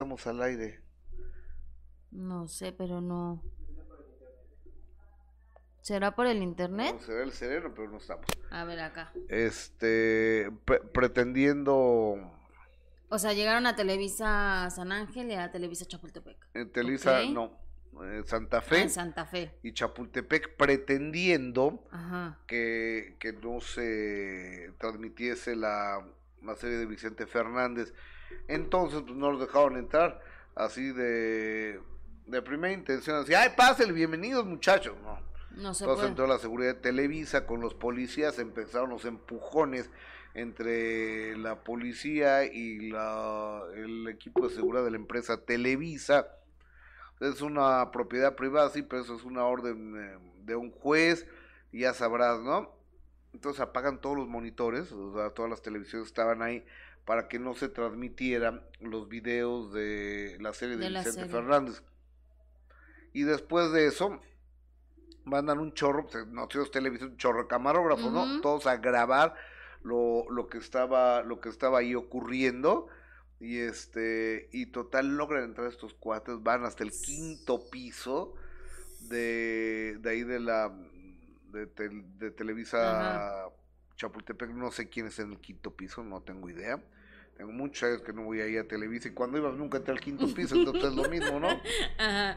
estamos al aire. No sé, pero no. ¿Será por el internet? No, será el cerebro, pero no estamos. A ver acá. Este, pretendiendo... O sea, llegaron a Televisa San Ángel y a Televisa Chapultepec. En Televisa, no. En Santa Fe. Ah, Santa Fe. Y Chapultepec pretendiendo Que, que no se transmitiese la, la serie de Vicente Fernández. Entonces, pues no los dejaron entrar así de, de primera intención, así, ay, pásenle, bienvenidos muchachos. No, no se Entonces entró la seguridad de Televisa con los policías, empezaron los empujones entre la policía y la, el equipo de seguridad de la empresa Televisa. Es una propiedad privada, sí, pero eso es una orden eh, de un juez, ya sabrás, ¿no? Entonces apagan todos los monitores, o sea, todas las televisiones estaban ahí para que no se transmitieran los videos de la serie de, Vicente Fernández. Y después de eso, mandan un chorro, pues, noticias televisión, un chorro camarógrafo, ¿no? Todos a grabar lo, lo que estaba, lo que estaba ahí ocurriendo. Y este, y total logran entrar estos cuates, van hasta el quinto piso de, de ahí de la de, de Televisa Chapultepec, no sé quién es en el quinto piso, no tengo idea. Tengo muchos años que no voy ahí a Televisa y cuando ibas nunca entré al quinto piso, entonces es lo mismo, ¿no? Ajá.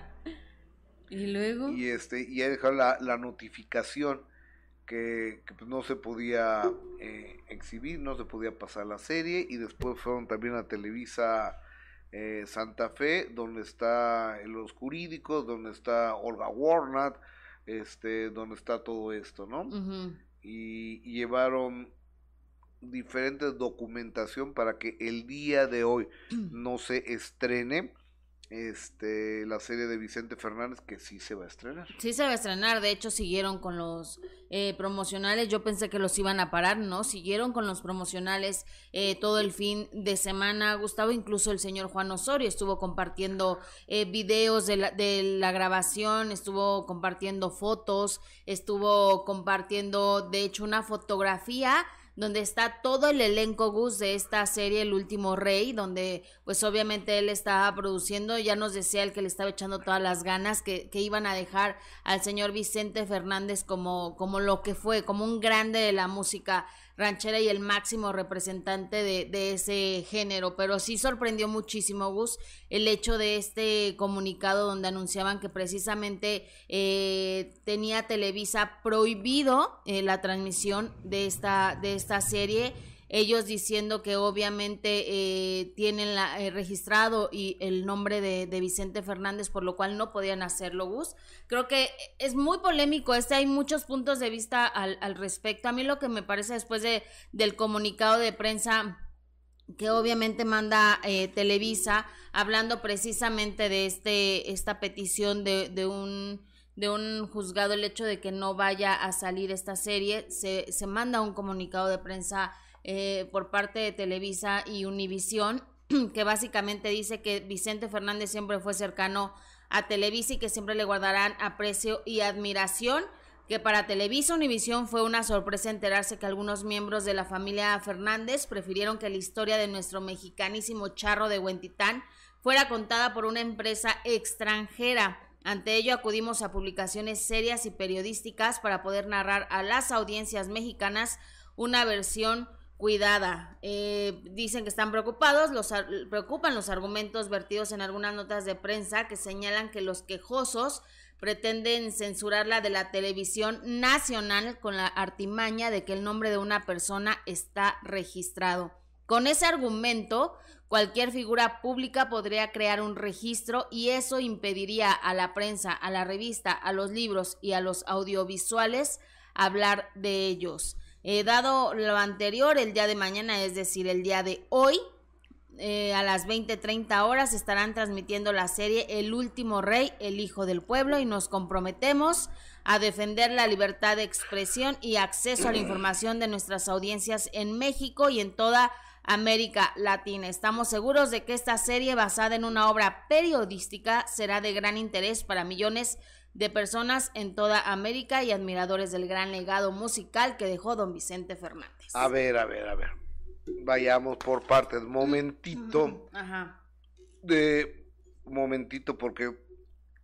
Y luego. Y este, y ahí dejaron la, la notificación que, pues no se podía eh, exhibir, no se podía pasar la serie, y después fueron también a Televisa eh, Santa Fe, donde está los jurídicos, donde está Olga Warnat, este, donde está todo esto, ¿no? y, y, llevaron diferentes documentación para que el día de hoy no se estrene este la serie de Vicente Fernández que sí se va a estrenar. Sí se va a estrenar, de hecho siguieron con los eh, promocionales, yo pensé que los iban a parar, ¿no? Siguieron con los promocionales eh, todo el fin de semana, Gustavo, incluso el señor Juan Osorio estuvo compartiendo eh, videos de la, de la grabación, estuvo compartiendo fotos, estuvo compartiendo de hecho una fotografía donde está todo el elenco Gus de esta serie El último rey, donde pues obviamente él estaba produciendo, ya nos decía el que le estaba echando todas las ganas, que, que iban a dejar al señor Vicente Fernández como, como lo que fue, como un grande de la música ranchera y el máximo representante de, de, ese género, pero sí sorprendió muchísimo, Gus, el hecho de este comunicado donde anunciaban que precisamente eh, tenía Televisa prohibido eh, la transmisión de esta, de esta serie ellos diciendo que obviamente eh, tienen la, eh, registrado y el nombre de, Vicente Fernández, por lo cual no podían hacerlo, Gus. Creo que es muy polémico este, hay muchos puntos de vista al, al respecto. A mí lo que me parece después de, del comunicado de prensa que obviamente manda eh, Televisa, hablando precisamente de este, esta petición de, de un de un juzgado el hecho de que no vaya a salir esta serie, se, se manda un comunicado de prensa eh, por parte de Televisa y Univisión, que básicamente dice que Vicente Fernández siempre fue cercano a Televisa y que siempre le guardarán aprecio y admiración que para Televisa Univisión fue una sorpresa enterarse que algunos miembros de la familia Fernández prefirieron que la historia de nuestro mexicanísimo charro de Huentitán fuera contada por una empresa extranjera. Ante ello acudimos a publicaciones serias y periodísticas para poder narrar a las audiencias mexicanas una versión cuidada. Eh, dicen que están preocupados, los preocupan los argumentos vertidos en algunas notas de prensa que señalan que los quejosos pretenden censurarla de la televisión nacional con la artimaña de que el nombre de una persona está registrado. Con ese argumento, cualquier figura pública podría crear un registro y eso impediría a la prensa, a la revista, a los libros y a los audiovisuales hablar de ellos. Eh, dado lo anterior, el día de mañana, es decir, el día de hoy, eh, a las 20:30 horas estarán transmitiendo la serie El último rey, el hijo del pueblo y nos comprometemos a defender la libertad de expresión y acceso a la información de nuestras audiencias en México y en toda América Latina. Estamos seguros de que esta serie basada en una obra periodística será de gran interés para millones de de personas en toda América y admiradores del gran legado musical que dejó don Vicente Fernández. A ver, a ver, a ver. Vayamos por partes. Momentito. Ajá. de momentito porque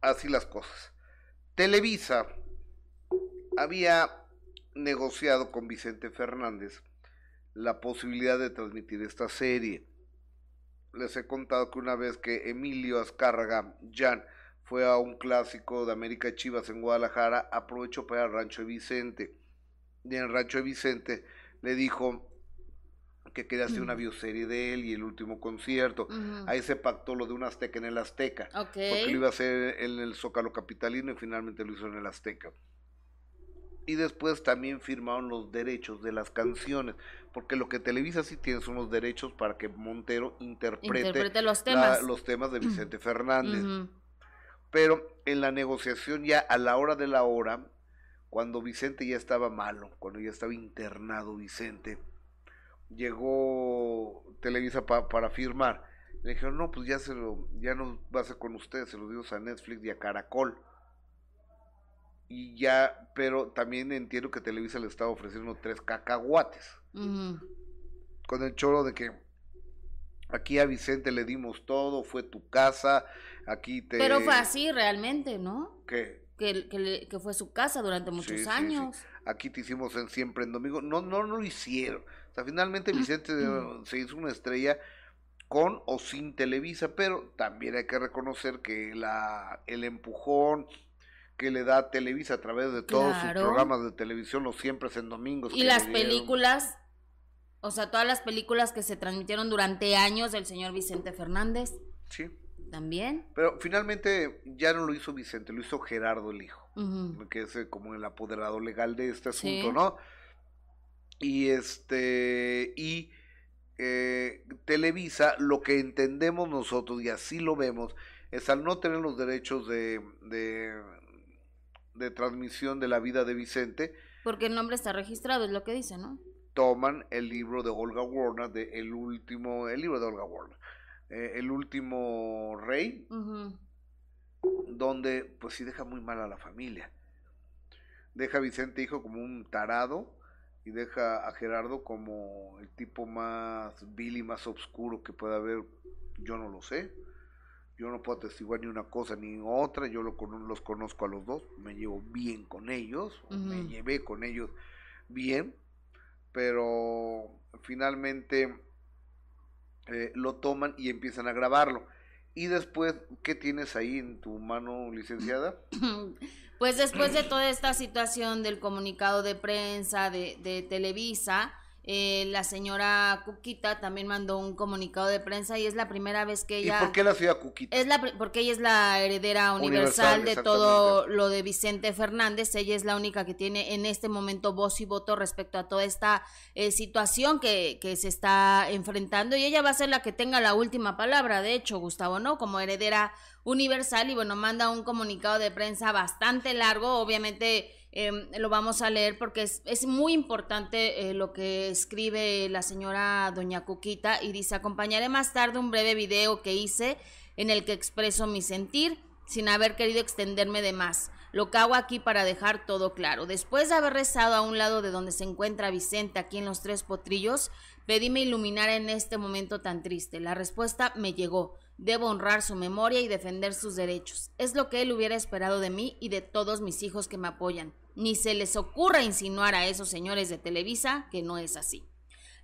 así las cosas. Televisa había negociado con Vicente Fernández la posibilidad de transmitir esta serie. Les he contado que una vez que Emilio Azcárraga Jan fue a un clásico de América Chivas en Guadalajara, aprovechó para el Rancho de Vicente. Y en el Rancho de Vicente le dijo que quería hacer una bioserie de él y el último concierto. Ahí se pactó lo de un Azteca en el Azteca. Porque lo iba a hacer en el Zócalo Capitalino y finalmente lo hizo en el Azteca. Y después también firmaron los derechos de las canciones, porque lo que Televisa sí tiene son los derechos para que Montero interprete, los, temas. los temas de Vicente Fernández. Pero en la negociación ya a la hora de la hora, cuando Vicente ya estaba malo, cuando ya estaba internado Vicente, llegó Televisa para firmar. Le dijeron, no, pues ya se lo, ya no va a ser con ustedes, se lo dimos a Netflix y a Caracol. Y ya, pero también entiendo que Televisa le estaba ofreciendo tres cacahuates. Con el choro de que aquí a Vicente le dimos todo, fue tu casa, aquí te... Pero fue así realmente, ¿no? ¿Qué? Que, que, fue su casa durante muchos años. Aquí te hicimos en siempre en domingo. No, no, no lo hicieron. O sea, finalmente Vicente se hizo una estrella con o sin Televisa, pero también hay que reconocer que la, el empujón que le da Televisa a través de todos sus programas de televisión, los siempre en domingos. Y las películas, o sea, todas las películas que se transmitieron durante años del señor Vicente Fernández. Sí. También. Pero finalmente ya no lo hizo Vicente, lo hizo Gerardo el hijo, que es eh, como el apoderado legal de este asunto, ¿no? Y este, y eh, Televisa, lo que entendemos nosotros, y así lo vemos, es al no tener los derechos de, de, de transmisión de la vida de Vicente. Porque el nombre está registrado, es lo que dice, ¿no? Toman el libro de Olga Warner, de el último, el libro de Olga Warner, eh, el último rey, donde pues sí deja muy mal a la familia. Deja a Vicente hijo como un tarado y deja a Gerardo como el tipo más vil y más oscuro que pueda haber, yo no lo sé. Yo no puedo atestiguar ni una cosa ni otra, yo lo, los conozco a los dos, me llevo bien con ellos, me llevé con ellos bien, pero finalmente eh, lo toman y empiezan a grabarlo. Y después, ¿qué tienes ahí en tu mano, licenciada? Pues después de toda esta situación del comunicado de prensa de, de Televisa, eh, la señora Cuquita también mandó un comunicado de prensa y es la primera vez que ella... ¿Y por qué la ciudad Cuquita? Es la, porque ella es la heredera universal, de todo lo de Vicente Fernández. Ella es la única que tiene en este momento voz y voto respecto a toda esta eh, situación que, que se está enfrentando y ella va a ser la que tenga la última palabra, de hecho, Gustavo, ¿no? Como heredera universal y bueno, manda un comunicado de prensa bastante largo, obviamente Em, lo vamos a leer porque es, muy importante eh, lo que escribe la señora doña Cuquita y dice, acompañaré más tarde un breve video que hice en el que expreso mi sentir sin haber querido extenderme de más. Lo hago aquí para dejar todo claro. Después de haber rezado a un lado de donde se encuentra Vicente, aquí en los Tres Potrillos, pedíme iluminar en este momento tan triste. La respuesta me llegó. Debo honrar su memoria y defender sus derechos. Es lo que él hubiera esperado de mí y de todos mis hijos que me apoyan. Ni se les ocurra insinuar a esos señores de Televisa que no es así.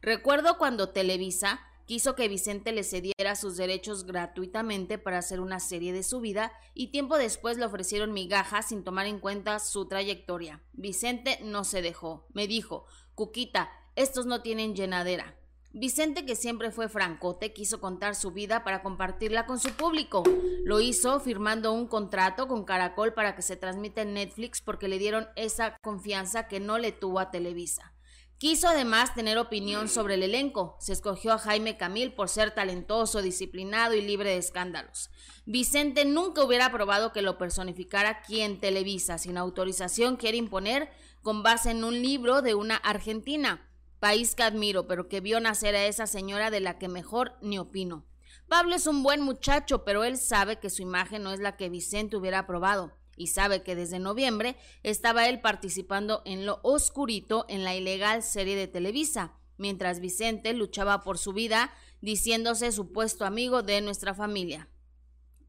Recuerdo cuando Televisa quiso que Vicente le cediera sus derechos gratuitamente para hacer una serie de su vida y tiempo después le ofrecieron migajas sin tomar en cuenta su trayectoria. Vicente no se dejó. Me dijo, Cuquita, estos no tienen llenadera. Vicente, que siempre fue francote, quiso contar su vida para compartirla con su público. Lo hizo firmando un contrato con Caracol para que se transmita en Netflix porque le dieron esa confianza que no le tuvo a Televisa. Quiso además tener opinión sobre el elenco. Se escogió a Jaime Camil por ser talentoso, disciplinado y libre de escándalos. Vicente nunca hubiera probado que lo personificara quien Televisa, sin autorización, quiere imponer con base en un libro de una argentina país que admiro, pero que vio nacer a esa señora de la que mejor ni opino. Pablo es un buen muchacho, pero él sabe que su imagen no es la que Vicente hubiera aprobado y sabe que desde noviembre estaba él participando en lo oscurito en la ilegal serie de Televisa, mientras Vicente luchaba por su vida diciéndose supuesto amigo de nuestra familia.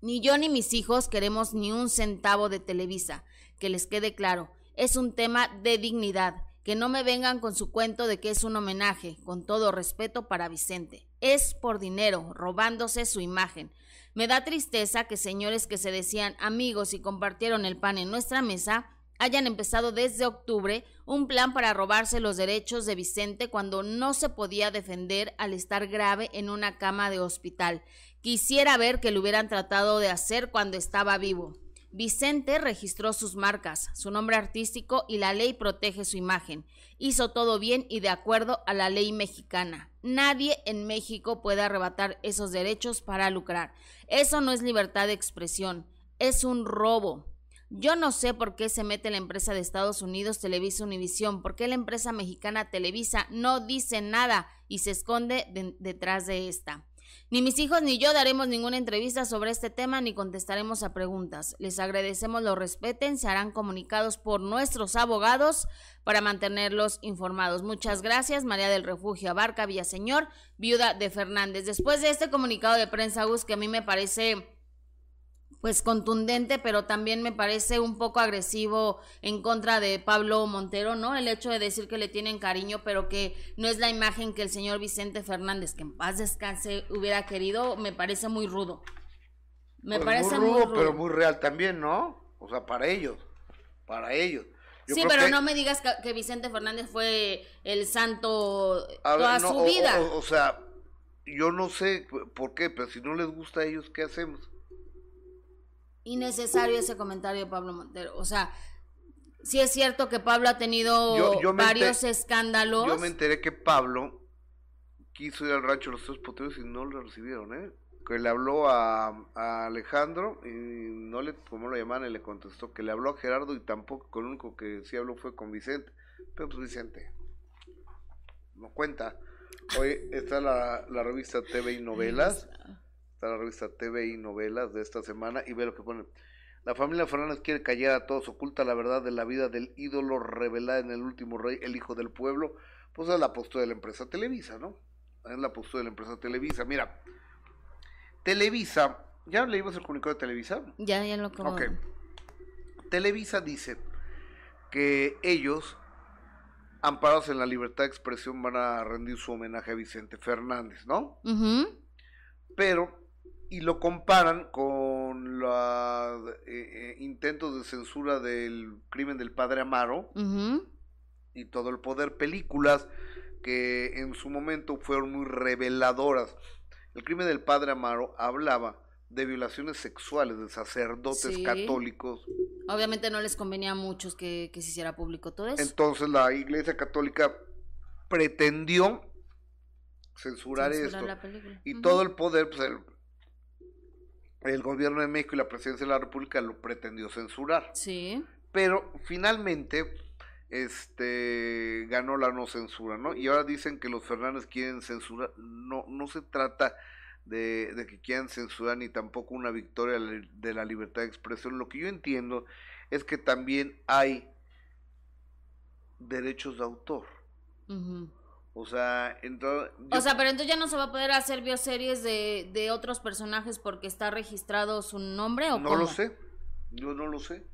Ni yo ni mis hijos queremos ni un centavo de Televisa, que les quede claro, es un tema de dignidad, que no me vengan con su cuento de que es un homenaje, con todo respeto para Vicente. Es por dinero, robándose su imagen. Me da tristeza que señores que se decían amigos y compartieron el pan en nuestra mesa hayan empezado desde octubre un plan para robarse los derechos de Vicente cuando no se podía defender al estar grave en una cama de hospital. Quisiera ver que lo hubieran tratado de hacer cuando estaba vivo. Vicente registró sus marcas, su nombre artístico y la ley protege su imagen. Hizo todo bien y de acuerdo a la ley mexicana. Nadie en México puede arrebatar esos derechos para lucrar. Eso no es libertad de expresión, es un robo. Yo no sé por qué se mete la empresa de Estados Unidos Televisa Univisión, por qué la empresa mexicana Televisa no dice nada y se esconde detrás de esta. Ni mis hijos ni yo daremos ninguna entrevista sobre este tema ni contestaremos a preguntas. Les agradecemos lo respeten, se harán comunicados por nuestros abogados para mantenerlos informados. Muchas gracias, María del Refugio Abarca Villaseñor, viuda de Fernández. Después de este comunicado de prensa, Gus, que a mí me parece pues contundente, pero también me parece un poco agresivo en contra de Pablo Montero, ¿no? El hecho de decir que le tienen cariño, pero que no es la imagen que el señor Vicente Fernández, que en paz descanse, hubiera querido, me parece muy rudo. Me pues parece muy rudo, pero muy real también, ¿no? O sea, para ellos, para ellos. sí, pero no me digas que, Vicente Fernández fue el santo toda su vida. o sea, yo no sé por qué, pero si no les gusta a ellos, ¿qué hacemos? Innecesario ese comentario de Pablo Montero. O sea, sí es cierto que Pablo ha tenido varios escándalos. Yo me enteré que Pablo quiso ir al rancho de los tres potreros y no lo recibieron, ¿eh? Que le habló a, Alejandro y no le, como lo llaman, y le contestó que le habló a Gerardo y tampoco, con el único que sí habló fue con Vicente. Pero pues Vicente no cuenta. Hoy está la, la revista TV y Novelas está la revista TV y Novelas de esta semana y ve lo que pone. La familia Fernández quiere callar a todos, oculta la verdad de la vida del ídolo revelada en el último rey, el hijo del pueblo. Pues es la postura de la empresa Televisa, ¿no? Es la postura de la empresa Televisa. Mira, Televisa, ¿ya leímos el comunicado de Televisa? Ya, ya lo Ok. Televisa dice que ellos, amparados en la libertad de expresión, van a rendir su homenaje a Vicente Fernández, ¿no? Pero y lo comparan con los eh, eh, intentos de censura del crimen del padre Amaro y todo el poder, películas que en su momento fueron muy reveladoras. El crimen del padre Amaro hablaba de violaciones sexuales de sacerdotes católicos. Obviamente no les convenía a muchos que, se hiciera público todo eso. Entonces la Iglesia Católica pretendió censurar, esto. Y todo el poder, pues el, el gobierno de México y la presidencia de la República lo pretendió censurar. Sí. Pero finalmente este ganó la no censura, ¿no? Y ahora dicen que los Fernández quieren censurar. No, no se trata de, de que quieran censurar ni tampoco una victoria de la libertad de expresión. Lo que yo entiendo es que también hay derechos de autor. O sea, entonces... O sea, pero entonces ya no se va a poder hacer bioseries de, de otros personajes porque está registrado su nombre o No lo sé, yo no lo sé.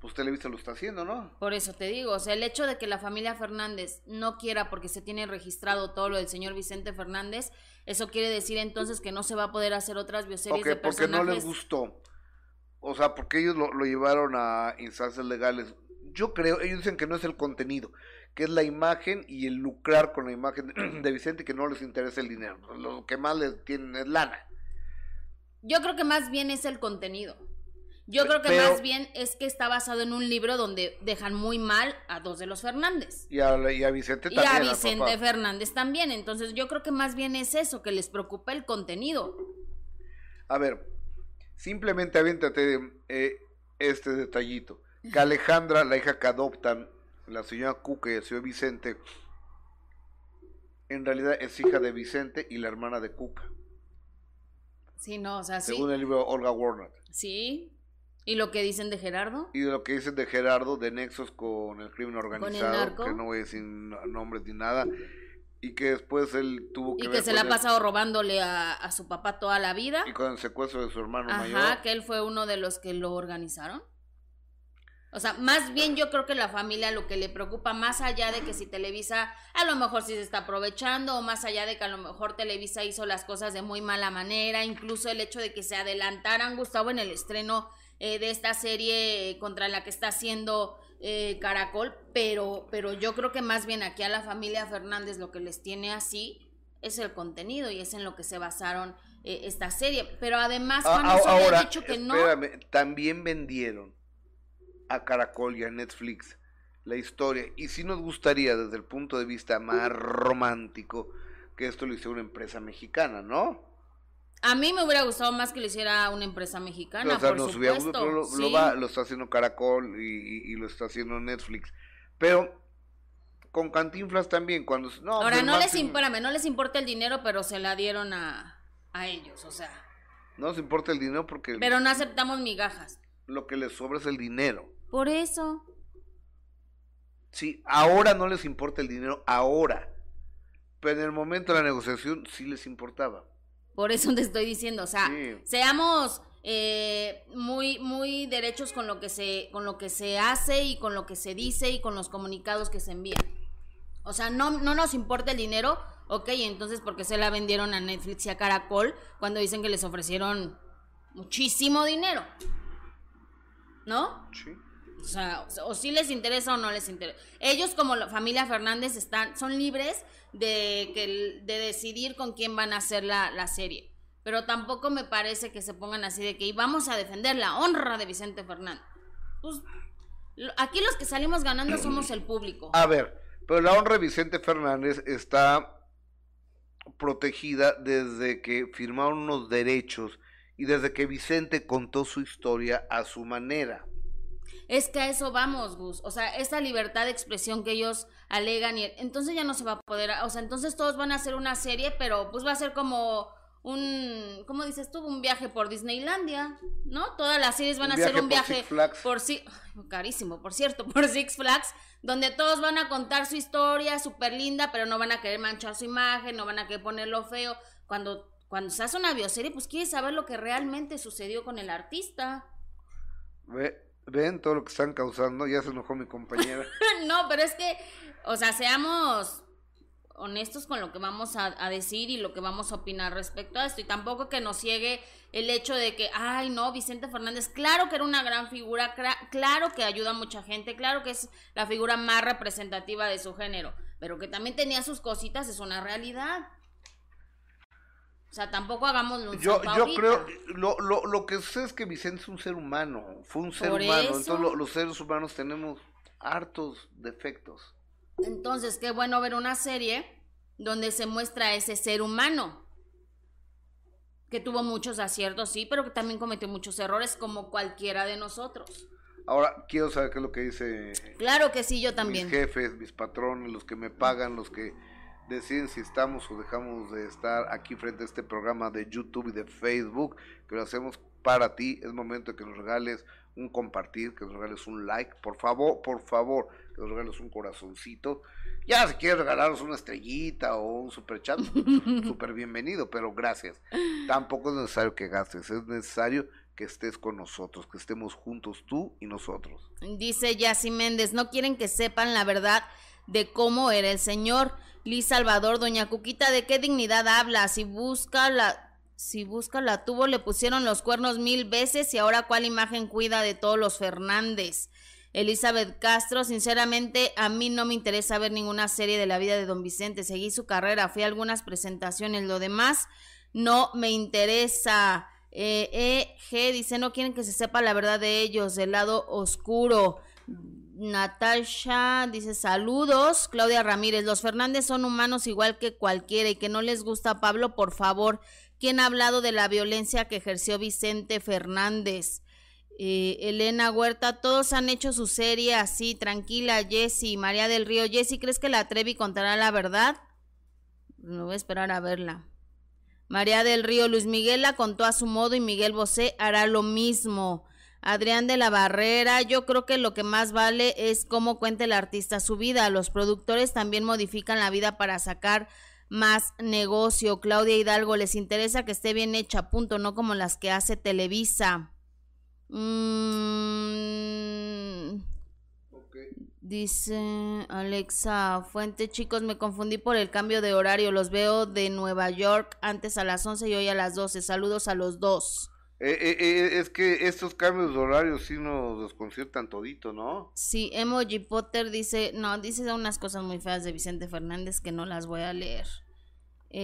Pues Televisa lo está haciendo, ¿no? Por eso te digo, o sea, el hecho de que la familia Fernández no quiera porque se tiene registrado todo lo del señor Vicente Fernández, eso quiere decir entonces que no se va a poder hacer otras bioseries de personajes. porque no les gustó. O sea, porque ellos lo, lo llevaron a instancias legales. Yo creo, ellos dicen que no es el contenido, que es la imagen y el lucrar con la imagen de Vicente, que no les interesa el dinero. Lo que más les tienen es lana. Yo creo que más bien es el contenido. Yo creo que más bien es que está basado en un libro donde dejan muy mal a dos de los Fernández. Y a, Vicente también. Y a Vicente Fernández también. Entonces yo creo que más bien es eso, que les preocupa el contenido. A ver, simplemente aviéntate eh, este detallito. Que Alejandra, la hija que adoptan, la señora Cuca y el señor Vicente, en realidad es hija de Vicente y la hermana de Cuca. Sí, no, o sea, Según el libro Olga Warner. Sí. ¿Y lo que dicen de Gerardo? Y de lo que dicen de Gerardo, de nexos con el crimen organizado, que no voy a decir nombres ni nada. Y que después él tuvo que... Y que se le ha pasado robándole a, su papá toda la vida. Y con el secuestro de su hermano Ajá, mayor. que él fue uno de los que lo organizaron. O sea, más bien yo creo que la familia lo que le preocupa, más allá de que si Televisa a lo mejor sí se está aprovechando, o más allá de que a lo mejor Televisa hizo las cosas de muy mala manera, incluso el hecho de que se adelantaran, Gustavo, en el estreno eh, de esta serie contra la que está haciendo eh, Caracol, pero, pero yo creo que más bien aquí a la familia Fernández lo que les tiene así es el contenido y es en lo que se basaron eh, esta serie. Pero además, cuando ah, ahora, dicho que espérame, también vendieron a Caracol y a Netflix la historia. Y sí nos gustaría, desde el punto de vista más romántico, que esto lo hiciera una empresa mexicana, ¿no? A mí me hubiera gustado más que lo hiciera una empresa mexicana, por supuesto. lo, está haciendo Caracol y, lo está haciendo Netflix. Pero con Cantinflas también, cuando... No, Ahora, no les, no les importa el dinero, pero se la dieron a, a ellos, o sea... No les importa el dinero porque... Pero no aceptamos migajas. Lo que les sobra es el dinero. Por eso. Sí, ahora no les importa el dinero, ahora. Pero en el momento de la negociación sí les importaba. Por eso te estoy diciendo, o sea, seamos eh, muy, muy derechos con lo que se, con lo que se hace y con lo que se dice y con los comunicados que se envían. O sea, no, no nos importa el dinero, ok, entonces porque se la vendieron a Netflix y a Caracol cuando dicen que les ofrecieron muchísimo dinero. ¿No? Sí. O si les interesa o no les interesa. Ellos como la familia Fernández están, son libres de, que, de decidir con quién van a hacer la, la serie. Pero tampoco me parece que se pongan así de que vamos a defender la honra de Vicente Fernández. Pues aquí los que salimos ganando somos el público. A ver, pero la honra de Vicente Fernández está protegida desde que firmaron unos derechos y desde que Vicente contó su historia a su manera. Es que a eso vamos, Gus. O sea, esa libertad de expresión que ellos alegan y entonces ya no se va a poder, o sea, entonces todos van a hacer una serie, pero pues va a ser como un, ¿cómo dices tú? Un viaje por Disneylandia, ¿no? Todas las series van a ser un viaje por sí, carísimo, por cierto, por Six Flags, donde todos van a contar su historia súper linda, pero no van a querer manchar su imagen, no van a querer ponerlo feo. Cuando, cuando se hace una bioserie, pues quieres saber lo que realmente sucedió con el artista. Ve, ven todo lo que están causando, ya se enojó mi compañera. no, pero es que, o sea, seamos honestos con lo que vamos a, decir y lo que vamos a opinar respecto a esto. Y tampoco que nos ciegue el hecho de que, ay, no, Vicente Fernández, claro que era una gran figura, claro que ayuda a mucha gente, claro que es la figura más representativa de su género, pero que también tenía sus cositas, es una realidad. O sea, tampoco hagamos un Yo, yo creo, lo, lo, lo que sé es que Vicente es un ser humano, fue un ser humano, entonces los seres humanos tenemos hartos defectos. Entonces, qué bueno ver una serie donde se muestra ese ser humano, que tuvo muchos aciertos, sí, pero que también cometió muchos errores como cualquiera de nosotros. Ahora, quiero saber qué es lo que dice. Claro que sí, yo también. Mis jefes, mis patrones, los que me pagan, los que deciden si estamos o dejamos de estar aquí frente a este programa de YouTube y de Facebook, que lo hacemos para ti. Es momento de que nos regales un compartir, que nos regales un like, por favor, por favor, que nos regales un corazoncito. Ya si quieres regalarnos una estrellita o un super chat, súper bienvenido, pero gracias. Tampoco es necesario que gastes, es necesario que estés con nosotros, que estemos juntos tú y nosotros. Dice Yassi Méndez, no quieren que sepan la verdad de cómo era el Señor. Liz Salvador, doña Cuquita, ¿de qué dignidad habla? Si busca la si busca la tuvo, le pusieron los cuernos mil veces y ahora cuál imagen cuida de todos los Fernández. Elizabeth Castro, sinceramente a mí no me interesa ver ninguna serie de la vida de don Vicente, seguí su carrera, fui a algunas presentaciones, lo demás no me interesa. Eh, e G dice, no quieren que se sepa la verdad de ellos, del lado oscuro. Natasha dice saludos. Claudia Ramírez, los Fernández son humanos igual que cualquiera y que no les gusta Pablo, por favor. ¿Quién ha hablado de la violencia que ejerció Vicente Fernández? Eh, Elena Huerta, todos han hecho su serie así, tranquila, Jessy, María del Río. Jessy, ¿crees que la Trevi contará la verdad? No voy a esperar a verla. María del Río, Luis Miguel la contó a su modo y Miguel Bosé hará lo mismo. Adrián de la Barrera, yo creo que lo que más vale es cómo cuenta el artista su vida. Los productores también modifican la vida para sacar más negocio. Claudia Hidalgo, les interesa que esté bien hecha, punto, no como las que hace Televisa. Mm, Dice Alexa Fuente, chicos, me confundí por el cambio de horario. Los veo de Nueva York antes a las 11 y hoy a las 12. Saludos a los dos. Eh, eh, eh, es que estos cambios de horario sí nos desconciertan todito, ¿no? Sí, Emoji Potter dice, no, dice unas cosas muy feas de Vicente Fernández que no las voy a leer.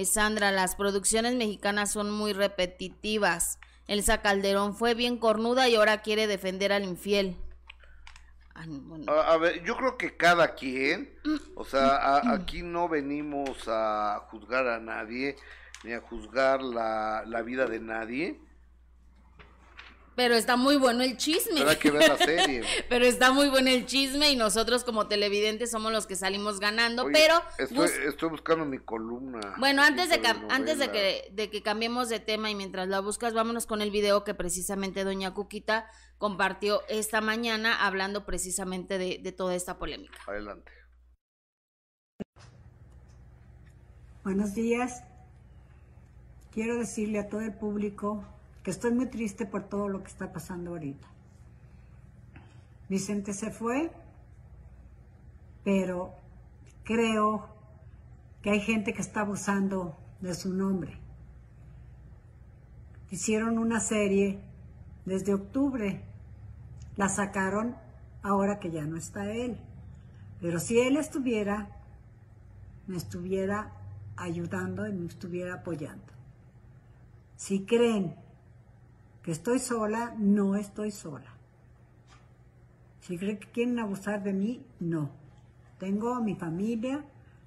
Sandra, las producciones mexicanas son muy repetitivas. Elsa Calderón fue bien cornuda y ahora quiere defender al infiel. A, ver, yo creo que cada quien, o sea, aquí no venimos a juzgar a nadie, ni a juzgar la, la vida de nadie. Pero está muy bueno el chisme. Pero hay que ver la serie. pero está muy bueno el chisme y nosotros como televidentes somos los que salimos ganando. pero estoy, buscando mi columna. Bueno, antes de, antes de que, de que cambiemos de tema y mientras la buscas, vámonos con el video que precisamente doña Cuquita compartió esta mañana hablando precisamente de, de toda esta polémica. Adelante. Buenos días. Quiero decirle a todo el público que estoy muy triste por todo lo que está pasando ahorita. Vicente se fue, pero creo que hay gente que está abusando de su nombre. Hicieron una serie desde octubre, la sacaron ahora que ya no está él. Pero si él estuviera, me estuviera ayudando y me estuviera apoyando. Si creen estoy sola, no estoy sola. Si creen que quieren abusar de mí, no. Tengo a mi familia,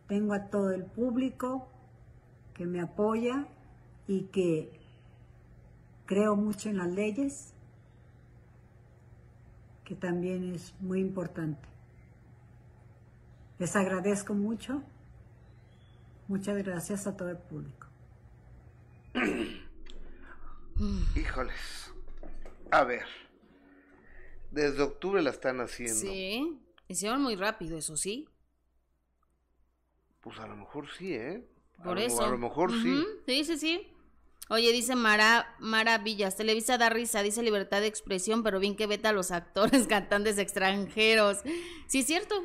tengo a todo el público que me apoya y que creo mucho en las leyes, que también es muy importante. Les agradezco mucho. Muchas gracias a todo el público. Híjoles. A ver. Desde octubre la están haciendo. Sí. Hicieron muy rápido, eso sí. Pues a lo mejor sí, ¿eh? Por eso. a lo mejor sí. Sí, sí, sí. Oye, dice Mara, Maravillas, Televisa da risa, dice libertad de expresión, pero bien que veta a los actores cantantes extranjeros. Sí, es cierto.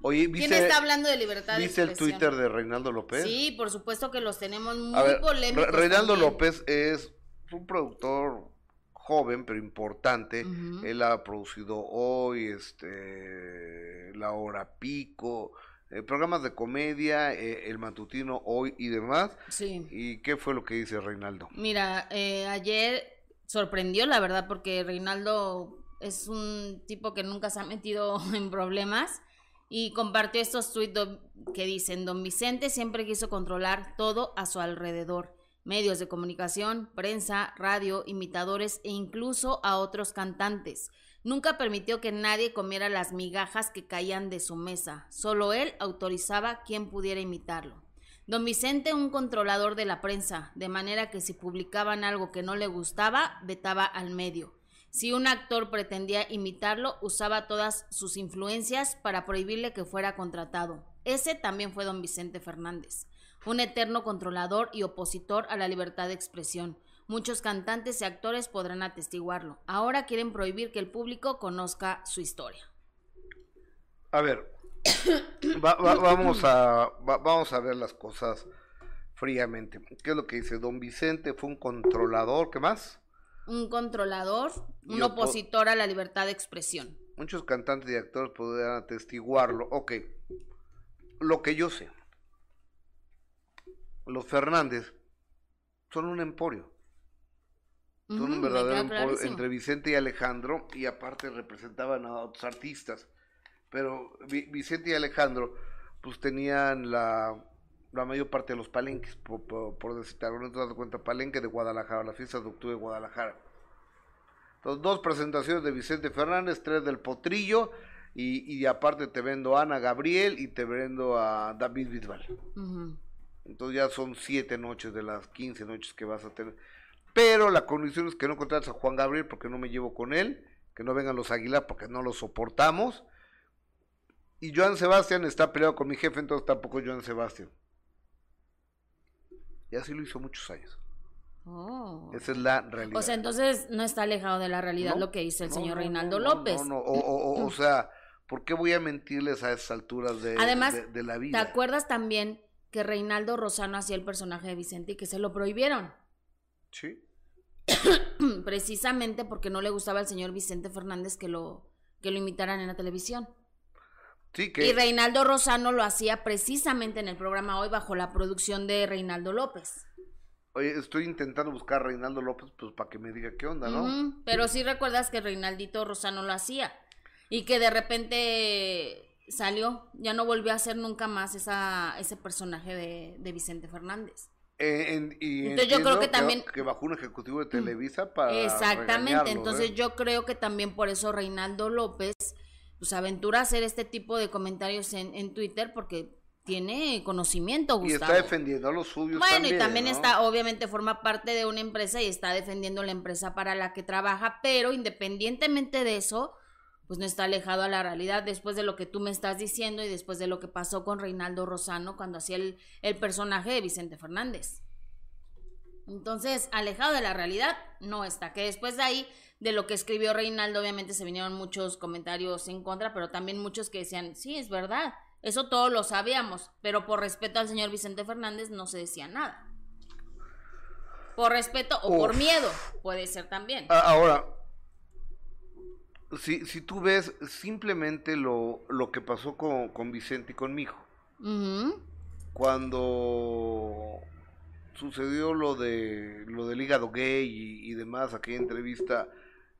Oye, ¿Quién está hablando de libertad de expresión? el Twitter de Reinaldo López? Sí, por supuesto que los tenemos muy polémicos. Reinaldo López es un productor joven pero importante. Él ha producido hoy, este, La Hora Pico, eh, programas de comedia, eh, El Matutino hoy y demás. Sí. ¿Y qué fue lo que dice Reinaldo? Mira, eh, ayer sorprendió la verdad porque Reinaldo es un tipo que nunca se ha metido en problemas y compartió estos tweets que dicen, don Vicente siempre quiso controlar todo a su alrededor medios de comunicación, prensa, radio, imitadores e incluso a otros cantantes. Nunca permitió que nadie comiera las migajas que caían de su mesa. Solo él autorizaba quien pudiera imitarlo. Don Vicente, un controlador de la prensa, de manera que si publicaban algo que no le gustaba, vetaba al medio. Si un actor pretendía imitarlo, usaba todas sus influencias para prohibirle que fuera contratado. Ese también fue don Vicente Fernández un eterno controlador y opositor a la libertad de expresión. Muchos cantantes y actores podrán atestiguarlo. Ahora quieren prohibir que el público conozca su historia. A ver, vamos, a, vamos a ver las cosas fríamente. ¿Qué es lo que dice? Don Vicente fue un controlador, ¿qué más? Un controlador, un opositor a la libertad de expresión. Muchos cantantes y actores podrán atestiguarlo. Ok, lo que yo sé los Fernández son un emporio. Son un verdadero emporio entre Vicente y Alejandro y aparte representaban a otros artistas. Pero Vicente y Alejandro pues tenían la, la mayor parte de los palenques, por, por, por decirte algo, no te das cuenta, palenque de Guadalajara, la fiesta de octubre de Guadalajara. Entonces, dos presentaciones de Vicente Fernández, tres del Potrillo, y, y aparte te vendo a Ana Gabriel y te vendo a David Bisbal. Entonces ya son siete noches de las 15 noches que vas a tener. pero la condición es que no contrates a Juan Gabriel porque no me llevo con él, que no vengan los Aguilar porque no los soportamos. Y Joan Sebastián está peleado con mi jefe, entonces tampoco Joan Sebastián. Y así lo hizo muchos años. Oh. Esa es la realidad. O sea, entonces no está alejado de la realidad No, lo que dice el no, señor no, Reinaldo López. No, no, o, o- o- o sea, ¿por qué voy a mentirles a esas alturas de, Además, de, de la ¿Te vida? acuerdas también que Reinaldo Rosano hacía el personaje de Vicente y que se lo prohibieron? Sí. Precisamente porque no le gustaba al señor Vicente Fernández que lo, que lo imitaran en la televisión. Sí, que Y Reinaldo Rosano lo hacía precisamente en el programa hoy bajo la producción de Reinaldo López. oye, estoy intentando buscar a Reinaldo López pues para que me diga qué onda, ¿no? Pero sí recuerdas que Reinaldito Rosano lo hacía y que de repente salió, ya no volvió a hacer nunca más esa, ese personaje de, de Vicente Fernández. Eh, en- y Entonces yo creo que también- que bajó un ejecutivo de Televisa para Exactamente, regañarlo, entonces ¿eh? yo creo que también por eso Reinaldo López pues aventura a hacer este tipo de comentarios en, en Twitter porque tiene conocimiento, y Gustavo. está defendiendo a los suyos Bueno, también, y también ¿no? está, obviamente forma parte de una empresa y está defendiendo la empresa para la que trabaja, pero independientemente de eso, pues no está alejado a la realidad después de lo que tú me estás diciendo y después de lo que pasó con Reinaldo Rosano cuando hacía el, el personaje de Vicente Fernández. Entonces, alejado de la realidad, no está. Que después de ahí, de lo que escribió Reinaldo, obviamente se vinieron muchos comentarios en contra, pero también muchos que decían, sí, es verdad, eso todos lo sabíamos, pero por respeto al señor Vicente Fernández no se decía nada. Por respeto o por miedo, puede ser también. A- Ahora, si, si tú ves simplemente lo, lo que pasó con, con Vicente y con mi hijo, Ujú. cuando sucedió lo de lo del hígado gay y, y demás, aquella entrevista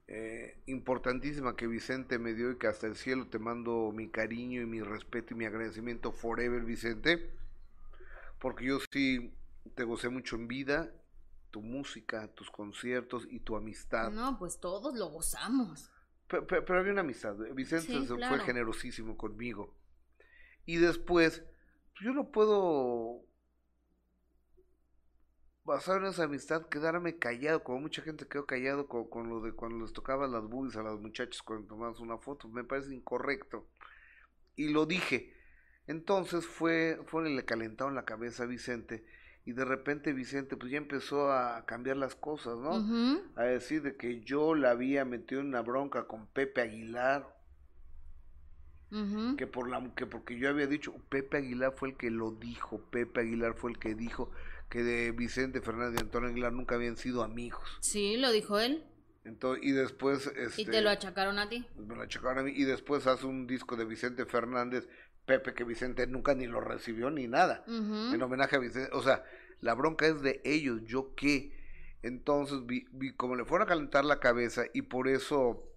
eh, importantísima que Vicente me dio y que hasta el cielo te mando mi cariño y mi respeto y mi agradecimiento forever, Vicente, porque yo sí te gocé mucho en vida, tu música, tus conciertos y tu amistad. No, pues todos lo gozamos. Pe- pe- Pero, había una amistad. Vicente Sí, se- claro. fue generosísimo conmigo. Y después, pues, yo no puedo, basado en esa amistad, quedarme callado, como mucha gente quedó callado con, con lo de cuando les tocaba las boobies a las muchachas cuando tomabas una foto. Me parece incorrecto. Y lo dije. Entonces fue, fue le calentaron la cabeza a Vicente. Y de repente Vicente pues ya empezó a cambiar las cosas, ¿no? A decir de que yo la había metido en una bronca con Pepe Aguilar, que por la que porque yo había dicho, Pepe Aguilar fue el que lo dijo, Pepe Aguilar fue el que dijo que de Vicente Fernández y Antonio Aguilar nunca habían sido amigos. Sí, lo dijo él. Entonces, y después este Y te lo achacaron a ti. me lo achacaron a mí y después hace un disco de Vicente Fernández, Pepe que Vicente nunca ni lo recibió ni nada en homenaje a Vicente. O sea, la bronca es de ellos, yo qué. Entonces, vi, vi como le fueron a calentar la cabeza y por eso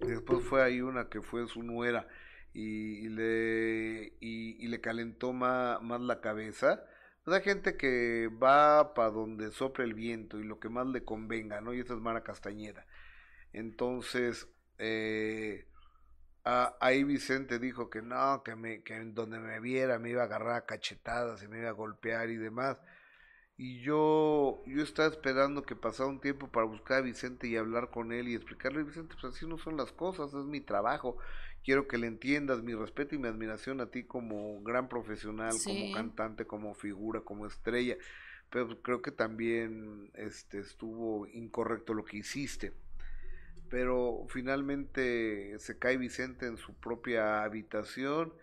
después fue ahí una que fue su nuera y, y le, y, y le calentó más, más la cabeza. Pues hay gente que va para donde sopla el viento y lo que más le convenga, ¿no? Y esa es Mara Castañeda. Entonces, eh, a- ahí Vicente dijo que no, que, me, que en donde me viera me iba a agarrar a cachetadas y me iba a golpear y demás. Y yo, yo estaba esperando que pasara un tiempo para buscar a Vicente y hablar con él y explicarle, Vicente, pues así no son las cosas, es mi trabajo. Quiero que le entiendas mi respeto y mi admiración a ti como gran profesional, Sí. como cantante, como figura, como estrella. Pero creo que también este, estuvo incorrecto lo que hiciste pero finalmente se cae Vicente en su propia habitación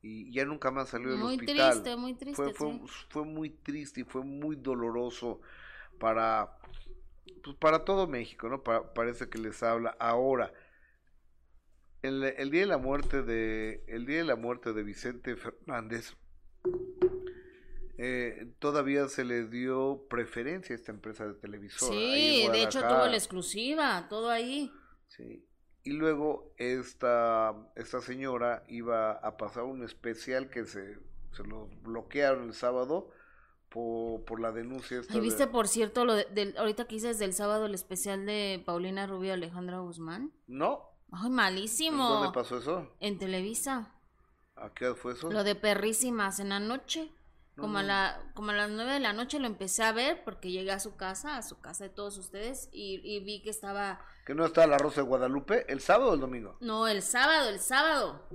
y ya nunca más salió del Muy hospital. triste, muy triste. fue, fue, sí. fue muy triste y fue muy doloroso para, pues para todo México, ¿no? Pa- parece que les habla. Ahora, el, el día de la muerte de el día de la muerte de Vicente Fernández eh, todavía se le dio preferencia a esta empresa de televisora. Sí, de hecho tuvo la exclusiva, todo ahí. Sí. Y luego esta, esta señora iba a pasar un especial que se, se los bloquearon el sábado por, por la denuncia esta Ay, ¿Viste, de- por cierto, lo de- del, ahorita que dices del sábado el especial de Paulina Rubio y Alejandra Guzmán? No, Ay, ¿en malísimo. ¿dónde pasó eso? En Televisa. ¿A qué fue eso? Lo de perrísimas en la noche. Como, a la, como a las nueve de la noche lo empecé a ver porque llegué a su casa, a su casa de todos ustedes, y, vi que estaba... ¿Que no está la Rosa de Guadalupe? ¿El sábado o el domingo? No, el sábado, el sábado.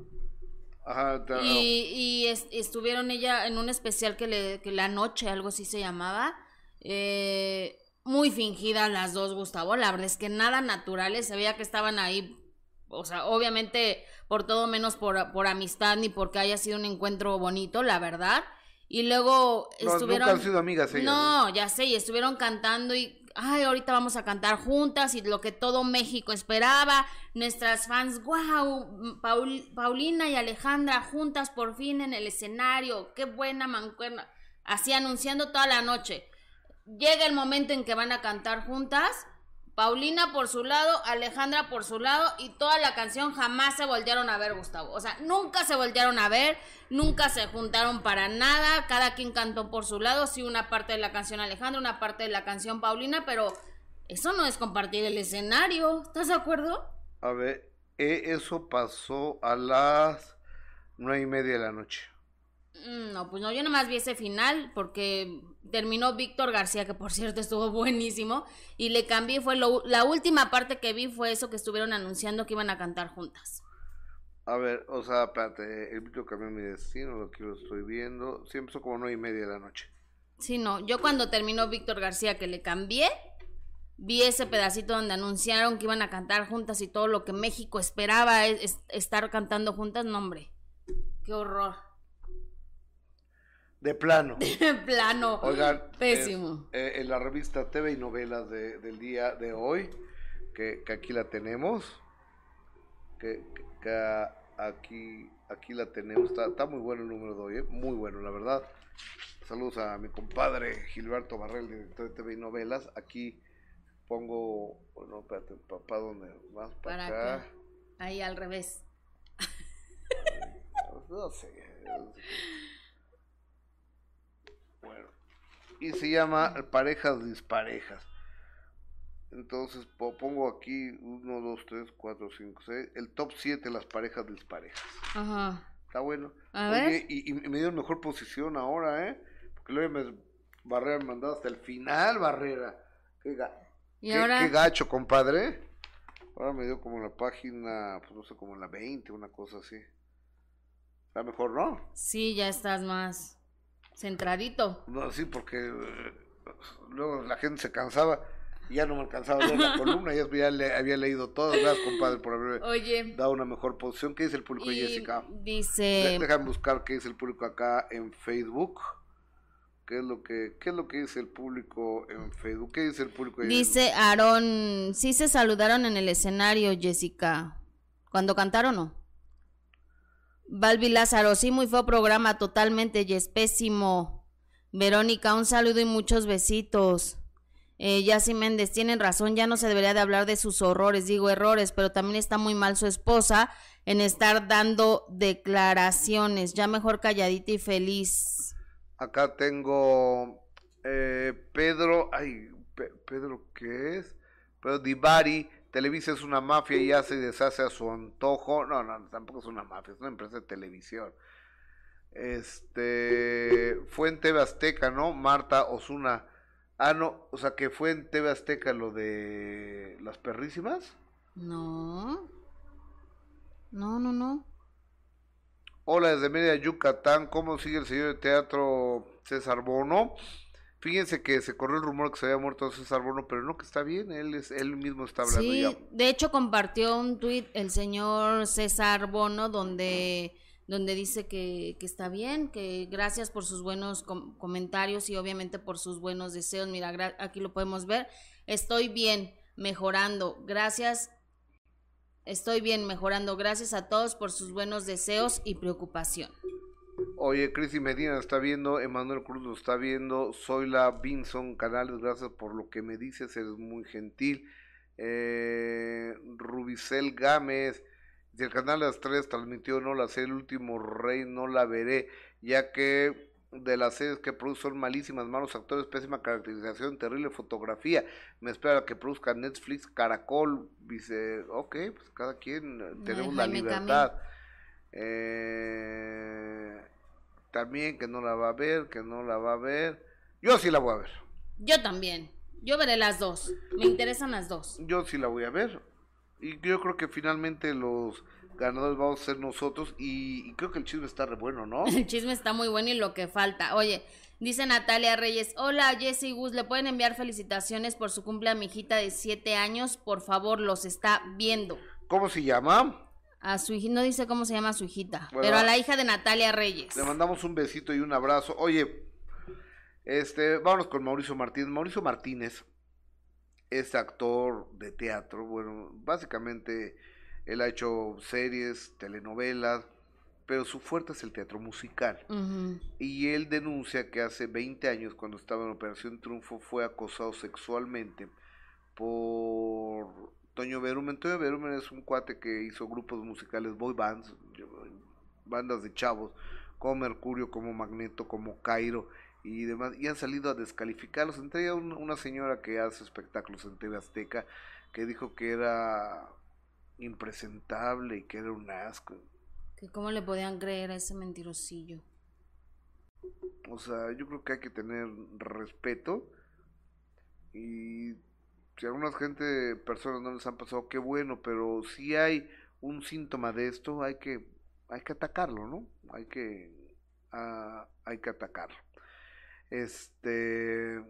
Ajá, y, y estuvieron ella en un especial que, le, que la noche, algo así se llamaba. Eh, muy fingidas las dos, Gustavo. La verdad es que nada naturales. Se veía que estaban ahí. O sea, obviamente por todo menos por, por amistad ni porque haya sido un encuentro bonito, la verdad. Y luego estuvieron. han sido amigas ellas, no, ya sé, y estuvieron cantando y. Ay, ahorita vamos a cantar juntas y lo que todo México esperaba. Nuestras fans, wow, Paulina y Alejandra juntas por fin en el escenario. Qué buena mancuerna. Así anunciando toda la noche. Llega el momento en que van a cantar juntas Paulina por su lado, Alejandra por su lado y toda la canción jamás se voltearon a ver, Gustavo. O sea, nunca se voltearon a ver, nunca se juntaron para nada, cada quien cantó por su lado, sí una parte de la canción Alejandra, una parte de la canción Paulina, pero eso no es compartir el escenario, ¿estás de acuerdo? A ver, eh, eso pasó a las nueve y media de la noche. Mm, no, pues no, yo nada más vi ese final porque terminó Víctor García, que por cierto estuvo buenísimo, y le cambié, fue la última parte que vi fue eso que estuvieron anunciando que iban a cantar juntas. A ver, o sea, espérate, el Víctor cambió mi destino, lo que lo estoy viendo, siempre empezó como nueve y media de la noche. Sí, no, yo cuando terminó Víctor García que le cambié, vi ese pedacito donde anunciaron que iban a cantar juntas y todo lo que México esperaba es estar cantando juntas, no hombre, qué horror. De plano. De plano. Oigan. Pésimo. Eh, en la revista TV y novelas del día de hoy, que, aquí la tenemos. Que, aquí, aquí la tenemos. Está, muy bueno el número de hoy, ¿eh? muy bueno, la verdad. Saludos a mi compadre Gilberto Barrel, director de TV y novelas. Aquí pongo. Bueno, espérate, ¿para dónde? Más para, acá. Ahí al revés. no sé y se llama parejas disparejas. Entonces pongo aquí 1, 2, 3, 4, 5, 6, el top 7 las parejas disparejas. Ajá. Está bueno. A ver. Y, me dio mejor posición ahora, ¿eh? Porque luego me Barrera me mandó hasta el final, Barrera. Qué, qué, gacho, compadre. Ahora me dio como la página, pues no sé, como la 20, una cosa así. Está mejor, ¿no? Sí, ya estás más. Centradito. No, sí, porque eh, luego la gente se cansaba y ya no me alcanzaba a leer la columna, ya había, leído todo. Gracias, compadre, por haberme dado una mejor posición. ¿Qué dice el público, Jessica? Dice... Déjame buscar qué dice el público acá en Facebook. ¿Qué es lo que, qué es lo que dice el público en Facebook? ¿Qué dice el público? Dice Aarón, sí se saludaron en el escenario, Jessica. ¿Cuando cantaron o no? Balbi Lázaro, sí, muy feo programa, totalmente, y es pésimo. Verónica, un saludo y muchos besitos. Eh, Yassi Méndez, tienen razón, ya no se debería de hablar de sus horrores, digo errores, pero también está muy mal su esposa en estar dando declaraciones, ya mejor calladita y feliz. Acá tengo eh, Pedro, ay, Pedro, ¿qué es? Pedro Divari, Televisa es una mafia y hace y deshace a su antojo. No, no, tampoco es una mafia, es una empresa de televisión. Este fue en TV Azteca, ¿no? Marta Osuna. Ah, no, o sea que fue en TV Azteca lo de las perrísimas. No. No, no, no. Hola desde Media Yucatán, ¿cómo sigue el señor de teatro César Bono? Fíjense que se corrió el rumor que se había muerto César Bono, pero no que está bien, él es él mismo está hablando sí, De hecho compartió un tuit el señor César Bono donde donde dice que, que está bien, que gracias por sus buenos comentarios y obviamente por sus buenos deseos. Mira, aquí lo podemos ver. Estoy bien, mejorando. Gracias. Estoy bien, mejorando. Gracias a todos por sus buenos deseos y preocupación. Oye, Cristi Medina está viendo, Emanuel Cruz lo está viendo, soy la Vinson Canales, gracias por lo que me dices, eres muy gentil. Eh, Rubicel Gámez, si el canal de las tres transmitió no la sé, el último rey no la veré, ya que de las series que produce son malísimas, malos actores, pésima caracterización, terrible fotografía. Me espera que produzca Netflix, Caracol, dice, ok, pues cada quien tenemos la libertad. Eh, también que no la va a ver, que no la va a ver. Yo sí la voy a ver. Yo también. Yo veré las dos. Me interesan las dos. Yo sí la voy a ver. Y yo creo que finalmente los ganadores vamos a ser nosotros. Y, creo que el chisme está re bueno, ¿no? el chisme está muy bueno y lo que falta. Oye, dice Natalia Reyes. Hola, Jessy Gus. ¿Le pueden enviar felicitaciones por su cumple a mi hijita de siete años? Por favor, los está viendo. ¿Cómo se llama? A su hijita, no dice cómo se llama su hijita, pero a la hija de Natalia Reyes. Le mandamos un besito y un abrazo. Oye, este, vámonos con Mauricio Martínez. Mauricio Martínez es actor de teatro. Bueno, básicamente él ha hecho series, telenovelas, pero su fuerte es el teatro musical. Y él denuncia que hace 20 años, cuando estaba en Operación Triunfo, fue acosado sexualmente por Toño Berumen. Toño Berumen es un cuate que hizo grupos musicales, boy bands, bandas de chavos, como Mercurio, como Magneto, como Cairo y demás, y han salido a descalificarlos. Entre ellas una señora que hace espectáculos en TV Azteca que dijo que era impresentable y que era un asco. Que cómo le podían creer a ese mentirosillo. O sea, yo creo que hay que tener respeto y si algunas gente, personas no les han pasado, qué bueno, pero si hay un síntoma de esto, hay que, hay que atacarlo, ¿no? Hay que, ah, hay que atacarlo. Este,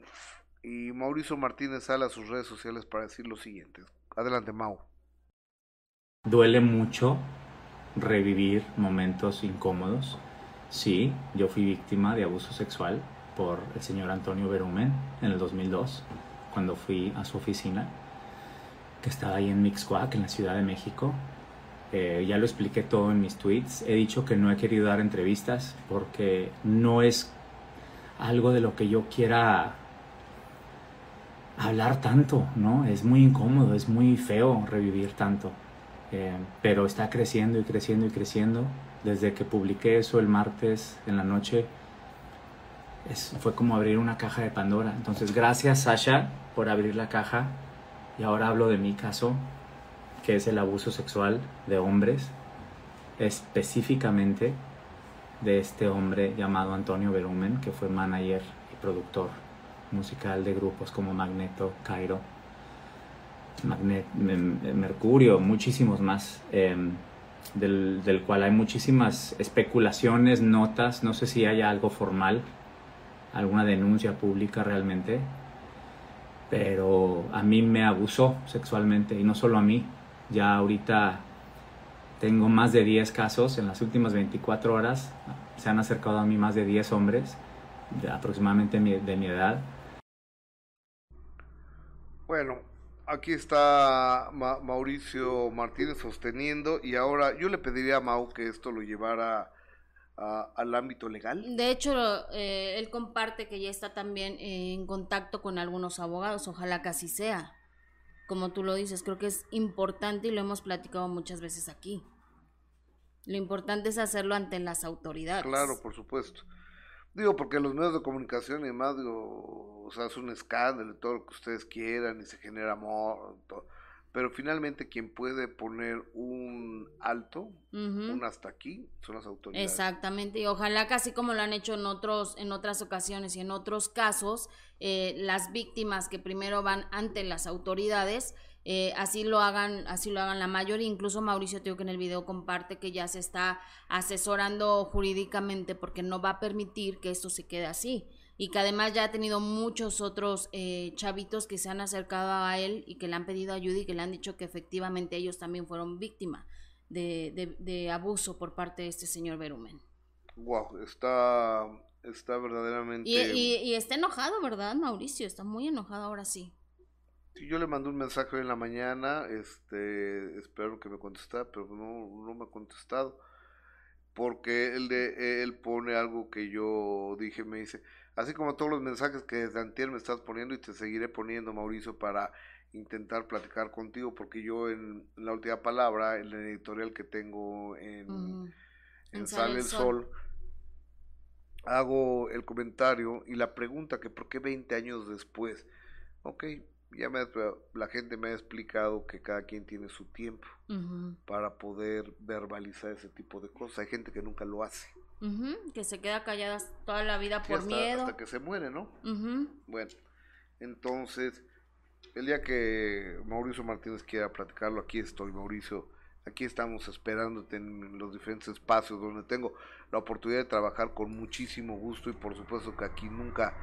y Mauricio Martínez sale a sus redes sociales para decir lo siguiente. Adelante, Mau. Duele mucho revivir momentos incómodos. Sí, yo fui víctima de abuso sexual por el señor Antonio Berumen en el 2002 cuando fui a su oficina, que estaba ahí en Mixcoac, en la Ciudad de México. Eh, ya lo expliqué todo en mis tweets. He dicho que no he querido dar entrevistas porque no es algo de lo que yo quiera hablar tanto, ¿no? Es muy incómodo, es muy feo revivir tanto. Eh, pero está creciendo y creciendo y creciendo. Desde que publiqué eso el martes en la noche, fue como abrir una caja de Pandora. Entonces, gracias Sasha por abrir la caja. Y ahora hablo de mi caso, que es el abuso sexual de hombres, específicamente de este hombre llamado Antonio Berumen, que fue manager y productor musical de grupos como Magneto, Cairo, Magnet, Mercurio, muchísimos más, em, del, del cual hay muchísimas especulaciones, notas, no sé si haya algo formal, alguna denuncia pública realmente, pero a mí me abusó sexualmente y no solo a mí, ya ahorita tengo más de 10 casos en las últimas 24 horas, se han acercado a mí más de 10 hombres de aproximadamente de mi edad. Bueno, aquí está Mauricio Martínez sosteniendo y ahora yo le pediría a Mau que esto lo llevara al ámbito legal. De hecho, eh, él comparte que ya está también en contacto con algunos abogados, ojalá que así sea. Como tú lo dices, creo que es importante y lo hemos platicado muchas veces aquí. Lo importante es hacerlo ante las autoridades. Claro, por supuesto. Digo, porque los medios de comunicación y demás, digo, o sea, es un escándalo, todo lo que ustedes quieran y se genera amor, todo pero finalmente quien puede poner un alto, un hasta aquí, son las autoridades. Exactamente, y ojalá que así como lo han hecho en otros, en otras ocasiones y en otros casos, eh, las víctimas que primero van ante las autoridades, eh, así lo hagan, así lo hagan la mayoría. Incluso Mauricio Tío que en el video comparte que ya se está asesorando jurídicamente porque no va a permitir que esto se quede así y que además ya ha tenido muchos otros eh, chavitos que se han acercado a él y que le han pedido ayuda y que le han dicho que efectivamente ellos también fueron víctimas de, de, abuso por parte de este señor Berumen. Wow, está, está verdaderamente... Y, y, está enojado, ¿verdad, Mauricio? Está muy enojado ahora sí. Sí, yo le mandé un mensaje en la mañana, este, espero que me contestara, pero no, no me ha contestado, porque él, de, él pone algo que yo dije, me dice, así como todos los mensajes que desde antier me estás poniendo y te seguiré poniendo, Mauricio, para intentar platicar contigo, porque yo en, la última palabra, en el editorial que tengo en, Sale el Sol, hago el comentario y la pregunta que por qué 20 años después, ok, ya me, la gente me ha explicado que cada quien tiene su tiempo para poder verbalizar ese tipo de cosas. Hay gente que nunca lo hace. que se queda callada toda la vida por hasta, miedo. Hasta que se muere, ¿no? Bueno, entonces, el día que Mauricio Martínez quiera platicarlo, aquí estoy, Mauricio. Aquí estamos esperándote en los diferentes espacios donde tengo la oportunidad de trabajar con muchísimo gusto y por supuesto que aquí nunca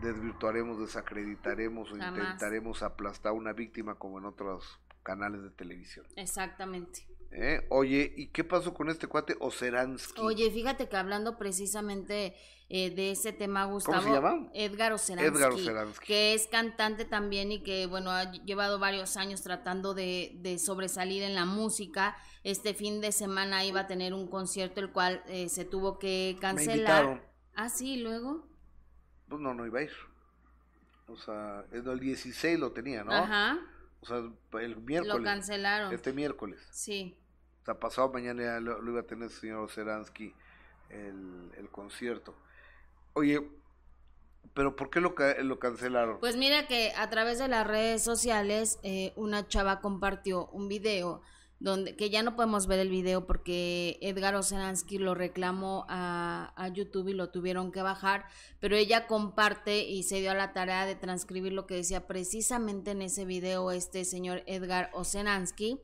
desvirtuaremos, desacreditaremos o intentaremos aplastar a una víctima como en otros canales de televisión. Exactamente. ¿Eh? Oye, ¿y qué pasó con este cuate Oceransky? Oye, fíjate que hablando precisamente eh, de ese tema, Gustavo. ¿Cómo se llama? Edgar Oceransky. Edgar Oceransky. Que es cantante también y que, bueno, ha llevado varios años tratando de, de, sobresalir en la música. Este fin de semana iba a tener un concierto, el cual eh, se tuvo que cancelar. ah, sí, luego. Pues no, no iba a ir. O sea, el 16 lo tenía, ¿no? Ajá. O sea, el miércoles. Lo cancelaron. Este miércoles. Sí. O sea, pasado mañana ya lo, iba a tener el señor Seransky el, el, concierto. Oye, pero ¿por qué lo, lo cancelaron? Pues mira que a través de las redes sociales eh, una chava compartió un video donde que ya no podemos ver el video porque Edgar Oceransky lo reclamó a, a, YouTube y lo tuvieron que bajar, pero ella comparte y se dio a la tarea de transcribir lo que decía precisamente en ese video este señor Edgar Oceransky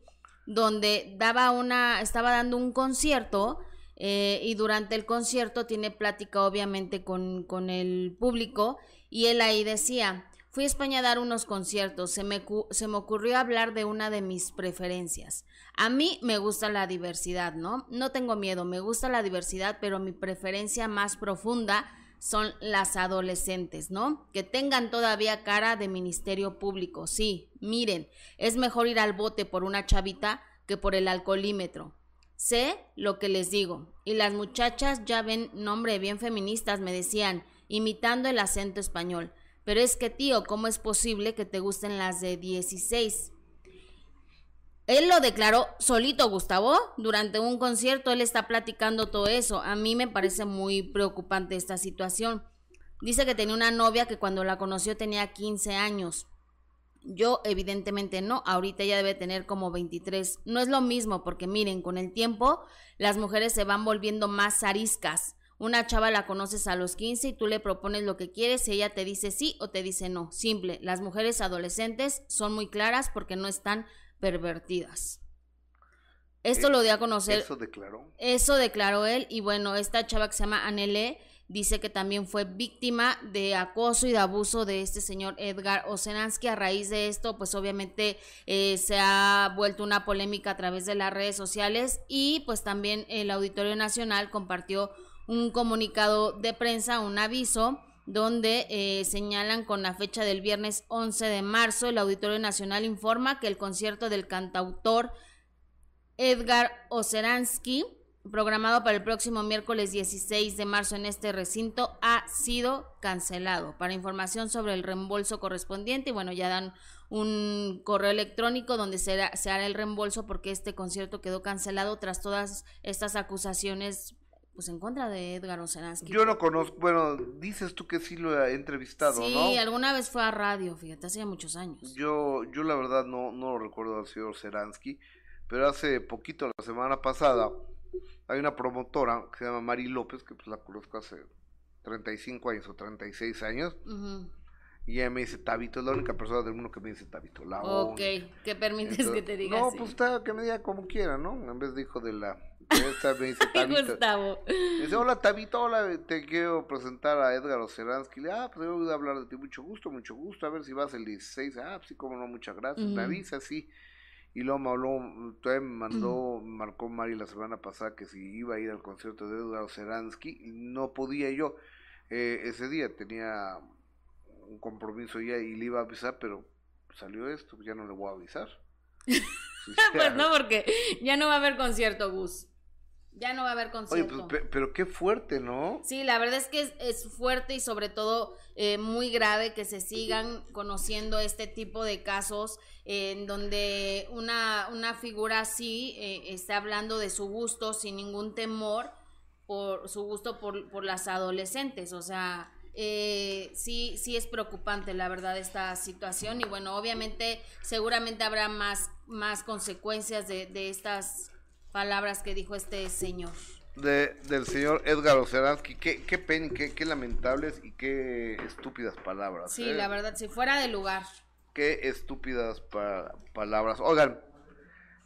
donde daba una, estaba dando un concierto eh, y durante el concierto tiene plática obviamente con, con el público y él ahí decía, fui a España a dar unos conciertos, se me, se me ocurrió hablar de una de mis preferencias. A mí me gusta la diversidad, ¿no? No tengo miedo, me gusta la diversidad, pero mi preferencia más profunda son las adolescentes, ¿no? Que tengan todavía cara de ministerio público. Sí, miren, es mejor ir al bote por una chavita que por el alcoholímetro. Sé lo que les digo. Y las muchachas ya ven nombre bien feministas, me decían, imitando el acento español. Pero es que, tío, ¿cómo es posible que te gusten las de 16? Él lo declaró solito, Gustavo. Durante un concierto él está platicando todo eso. A mí me parece muy preocupante esta situación. Dice que tenía una novia que cuando la conoció tenía 15 años. Yo evidentemente no, ahorita ella debe tener como 23. No es lo mismo porque miren, con el tiempo las mujeres se van volviendo más ariscas. Una chava la conoces a los 15 y tú le propones lo que quieres y ella te dice sí o te dice no. Simple, las mujeres adolescentes son muy claras porque no están pervertidas. Esto lo dio a conocer. Eso declaró. Eso declaró él. Y bueno, esta chava que se llama Anele dice que también fue víctima de acoso y de abuso de este señor Edgar Osenansky. A raíz de esto, pues obviamente eh, se ha vuelto una polémica a través de las redes sociales y pues también el Auditorio Nacional compartió un comunicado de prensa, un aviso donde eh, señalan con la fecha del viernes 11 de marzo, el Auditorio Nacional informa que el concierto del cantautor Edgar Oceransky, programado para el próximo miércoles 16 de marzo en este recinto, ha sido cancelado. Para información sobre el reembolso correspondiente, bueno, ya dan un correo electrónico donde se hará el reembolso porque este concierto quedó cancelado tras todas estas acusaciones pues en contra de Edgar Oceransky. Yo no conozco, bueno, dices tú que sí lo he entrevistado, ¿no? Sí, alguna vez fue a radio, fíjate, hace muchos años. Yo, yo la verdad no, no lo recuerdo al señor Oceransky, pero hace poquito, la semana pasada, hay una promotora que se llama Mari López, que pues la conozco hace 35 años o 36 años, y ella me dice Tabito, es la única persona del mundo que me dice Tabito. La ok, ¿qué permites que te diga No, pues está, que me diga como quiera, ¿no? En vez de hijo de la esta me dice Tabito. Gustavo. Me dice, hola Tabito, hola, te quiero presentar a Edgar Oceransky. Le ah, pues debo hablar de ti, mucho gusto, mucho gusto, a ver si vas el 16. Ah, pues sí, como no, muchas gracias. Me avisa, sí. Y luego me habló, todavía me mandó, marcó Mari la semana pasada que si iba a ir al concierto de Edgar Oceransky, no podía yo. Eh, ese día tenía un compromiso ya y le iba a avisar, pero salió esto, ya no le voy a avisar. pues no, porque ya no va a haber concierto, Gus. Ya no va a haber concierto. Oye, pues, pero qué fuerte, ¿no? Sí, la verdad es que es, fuerte y sobre todo eh, muy grave que se sigan conociendo este tipo de casos en donde una, una figura así eh, está hablando de su gusto sin ningún temor por su gusto por, por las adolescentes. O sea, eh, sí, sí es preocupante la verdad esta situación y bueno, obviamente seguramente habrá más, más consecuencias de, de estas palabras que dijo este señor. de, del señor Edgar Oceransky. Qué, qué pena, qué, qué lamentables y qué estúpidas palabras. Sí, ¿eh? la verdad, si fuera de lugar. Qué estúpidas pa- palabras. Oigan,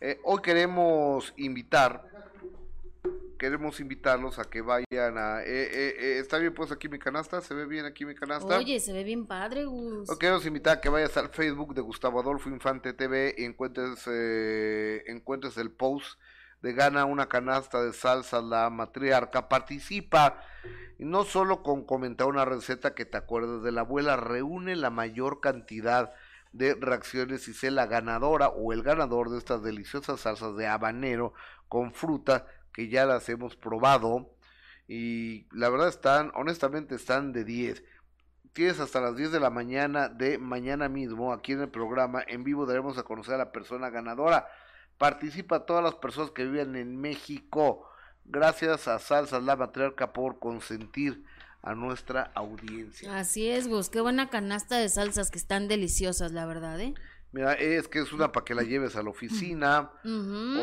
eh, hoy queremos invitar, queremos invitarlos a que vayan a... eh, eh, eh, ¿Está bien pues aquí mi canasta? ¿Se ve bien aquí mi canasta? Oye, se ve bien padre, Gus. Hoy queremos invitar a que vayas al Facebook de Gustavo Adolfo Infante TV y encuentres, eh, encuentres el post de Gana una canasta de salsa la matriarca. Participa y no solo con comentar una receta que te acuerdes de la abuela, reúne la mayor cantidad de reacciones y sé la ganadora o el ganador de estas deliciosas salsas de habanero con fruta que ya las hemos probado y la verdad están, honestamente están de 10 tienes hasta las 10 de la mañana de mañana mismo aquí en el programa en vivo daremos a conocer a la persona ganadora participa todas las personas que viven en México gracias a Salsas La Matriarca por consentir a nuestra audiencia Así es, Gus. Qué buena canasta de salsas que están deliciosas, la verdad, ¿eh? mira es que es una para que la lleves a la oficina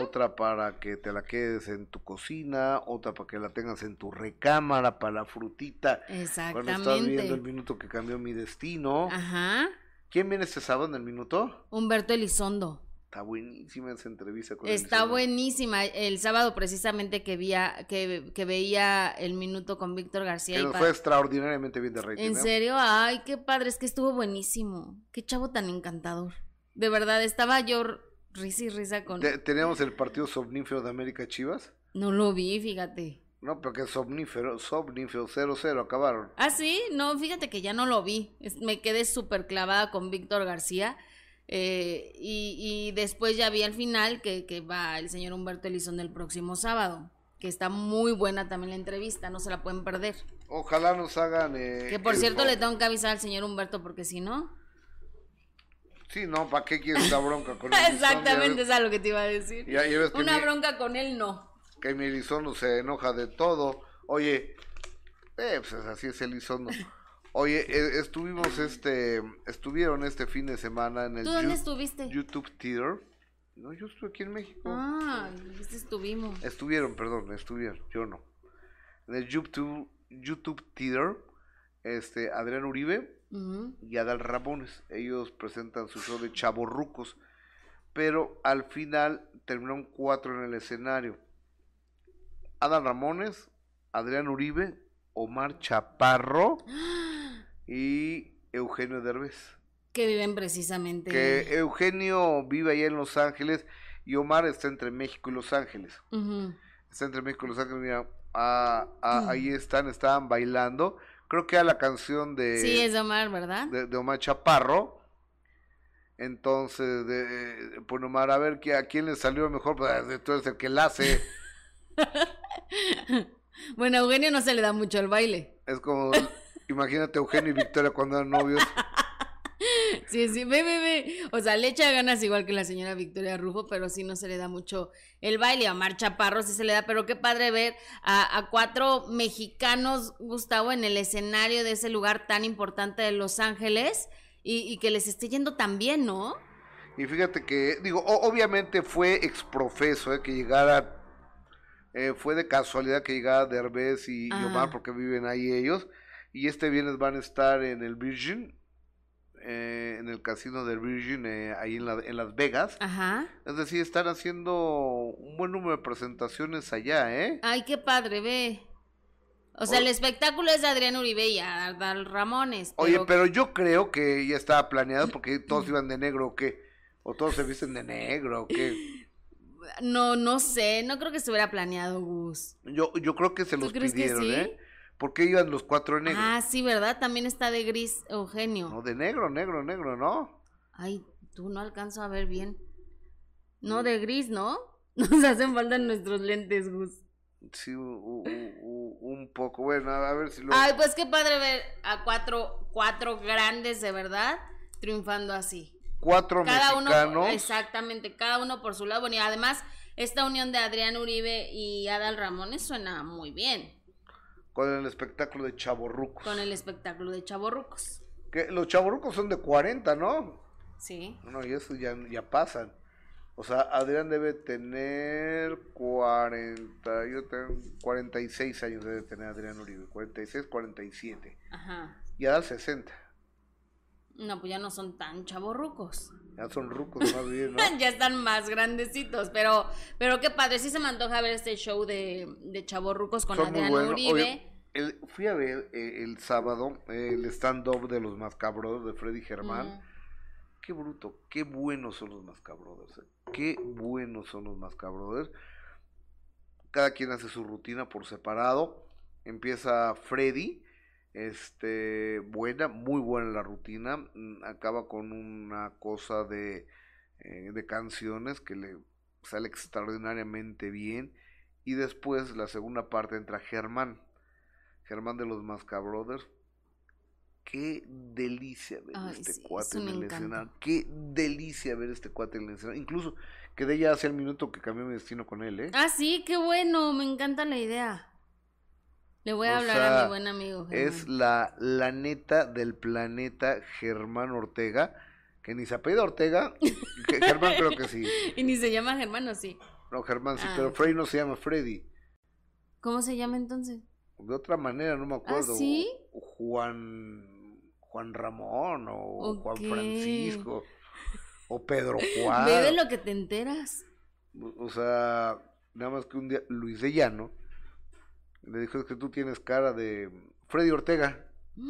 otra para que te la quedes en tu cocina otra para que la tengas en tu recámara para la frutita cuando estás viendo el Exactamente. minuto que cambió mi destino Ajá. ¿quién viene este sábado en el minuto? Humberto Elizondo. Está buenísima esa entrevista con Está Elizondo. buenísima. El sábado precisamente que, vía, que, que veía el minuto con Víctor García. Que y nos fue extraordinariamente bien de rating. ¿En serio? Ay, qué padre. Es que estuvo buenísimo. Qué chavo tan encantador. De verdad, estaba yo risa y risa con... Te- Teníamos el partido somnífero de América Chivas. No lo vi, fíjate. No, porque somnífero, somnífero 0-0 acabaron. Ah, sí, no, fíjate que ya no lo vi. Me quedé súper clavada con Víctor García. Eh, y, y después ya vi al final que, que va el señor Humberto Elizondo el próximo sábado. Que está muy buena también la entrevista, no se la pueden perder. Ojalá nos hagan. eh, Que por cierto le tengo que avisar al señor Humberto porque si no... Sí, no, ¿para qué quieres esa bronca con Elizondo? Exactamente, es a lo que te iba a decir. ves, ya, ya ves que, Una mi, bronca con él no. que mi Elizondo se enoja de todo. Oye, eh, pues así es Elizondo. Oye, eh, estuvimos este. Estuvieron este fin de semana en el ¿Tú dónde estuviste? YouTube Theater. No, yo estuve aquí en México. Ah, dijiste estuvimos. Estuvieron, perdón, estuvieron, yo no. En el YouTube, YouTube Theater, este, Adrián Uribe y Adal Ramones, ellos presentan su show de chavorrucos, pero al final terminaron cuatro en el escenario. Adal Ramones, Adrián Uribe, Omar Chaparro y Eugenio Derbez. Que viven precisamente... Que Eugenio vive allá en Los Ángeles y Omar está entre México y Los Ángeles. Está entre México y Los Ángeles, mira, ah, ah, ahí están, estaban bailando. Creo que era la canción de, Sí, es de Omar, ¿verdad? de, de Omar Chaparro. Entonces, de, pues Omar, a ver ¿qué- a quién le salió mejor, pues tú eres el que la hace. Bueno, a Eugenio no se le da mucho el baile. Es como, imagínate Eugenio y Victoria cuando eran novios. Sí, sí, ve, ve, ve. O sea, le echa ganas igual que la señora Victoria Rufo, pero sí no se le da mucho el baile. A Omar Chaparro sí se le da, pero qué padre ver a, a cuatro mexicanos, Gustavo, en el escenario de ese lugar tan importante de Los Ángeles y, y que les esté yendo tan bien, ¿no? Y fíjate que, digo, o- obviamente fue exprofeso eh, que llegara, eh, fue de casualidad que llegara Derbez y, y. Omar porque viven ahí ellos. Y este viernes van a estar en el Virgin, eh, en el casino del Virgin, eh, ahí en, la- en Las Vegas. Ajá. Es decir, están haciendo un buen número de presentaciones allá, ¿eh? Ay, qué padre, ve. O sea, el espectáculo es de Adrián Uribe y Adal Ramones. Oye, pero- yo creo que ya estaba planeado porque todos iban de negro o qué. O todos se visten de negro o qué. No, no sé, no creo que estuviera planeado, Gus. Yo, yo creo que se ¿Tú los pidieron, sí? ¿eh? Porque iban los cuatro de negro. Ah, sí, ¿verdad? También está de gris Eugenio. No, de negro, negro, negro, ¿no? Ay, tú no alcanzo a ver bien. No, de gris, ¿no? Nos hacen falta nuestros lentes, Gus. Sí, u- u- u- un poco. Bueno, a ver si lo... Ay, pues qué padre ver a cuatro, cuatro grandes de verdad triunfando así. Cuatro Cada mexicanos. uno, exactamente, cada uno por su lado. Bueno, y además, esta unión de Adrián Uribe y Adal Ramones suena muy bien Con el espectáculo de chaborrucos. con el espectáculo de Chaborrucos. Que los chaborrucos son de 40, ¿no? Sí. No, y eso ya, ya pasan. O sea, Adrián debe tener 40, yo tengo 46 años debe tener Adrián Uribe, 46, 47. Ajá. Y Adal 60. No, pues ya no son tan chavorrucos. Ya son rucos más bien, ¿no? ya están más grandecitos, pero pero qué padre, sí se me antoja ver este show de, de chavorrucos con Adrián Uribe. fui a ver eh, el sábado el stand-up de los Mascabros de Freddy Germán qué bruto, qué buenos son los Mascabrothers, eh. qué buenos son los Mascabrothers. Cada quien hace su rutina por separado. Empieza Freddy, este, buena, muy buena la rutina. Mm, acaba con una cosa de, eh, de canciones que le sale extraordinariamente bien. Y después la segunda parte entra Germán. Germán de los Mascabrothers qué delicia ver este cuate en el escenario. Qué delicia ver este cuate en el escenario. Incluso quedé ya hace el minuto que cambió mi destino con él, ¿eh? Ah, sí, qué bueno, me encanta la idea. Le voy a hablar a mi buen amigo. Es la, la neta del planeta Germán Ortega, que ni se apellida Ortega, Germán creo que sí. Y ni se llama Germán, ¿o sí? No, Germán sí, ah, pero Freddy no se llama Freddy. ¿Cómo se llama entonces? De otra manera, no me ¿Ah, acuerdo. ¿Ah, sí? Juan Juan Ramón o Juan Francisco o Pedro Juan. Ve de lo que te enteras. O sea, nada más que un día Luis de Llano le dijo que tú tienes cara de Freddy Ortega.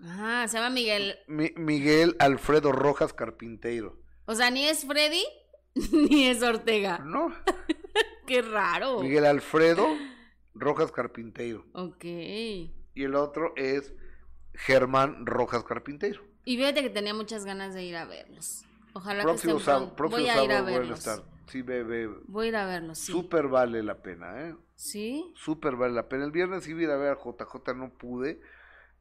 Ah, se llama Miguel. Miguel Alfredo Rojas Carpinteiro. O sea, ni es Freddy ni es Ortega. No. Qué raro. Miguel Alfredo Rojas Carpinteiro. Ok. Y el otro es Germán Rojas Carpintero. Y fíjate que tenía muchas ganas de ir a verlos. Ojalá que estén sábado, Voy a ir a verlos. Sí, ve, Voy a ir a verlos, sí. Súper vale la pena, ¿eh? Sí. Súper vale la pena. El viernes iba a ir a ver a JJ, no pude.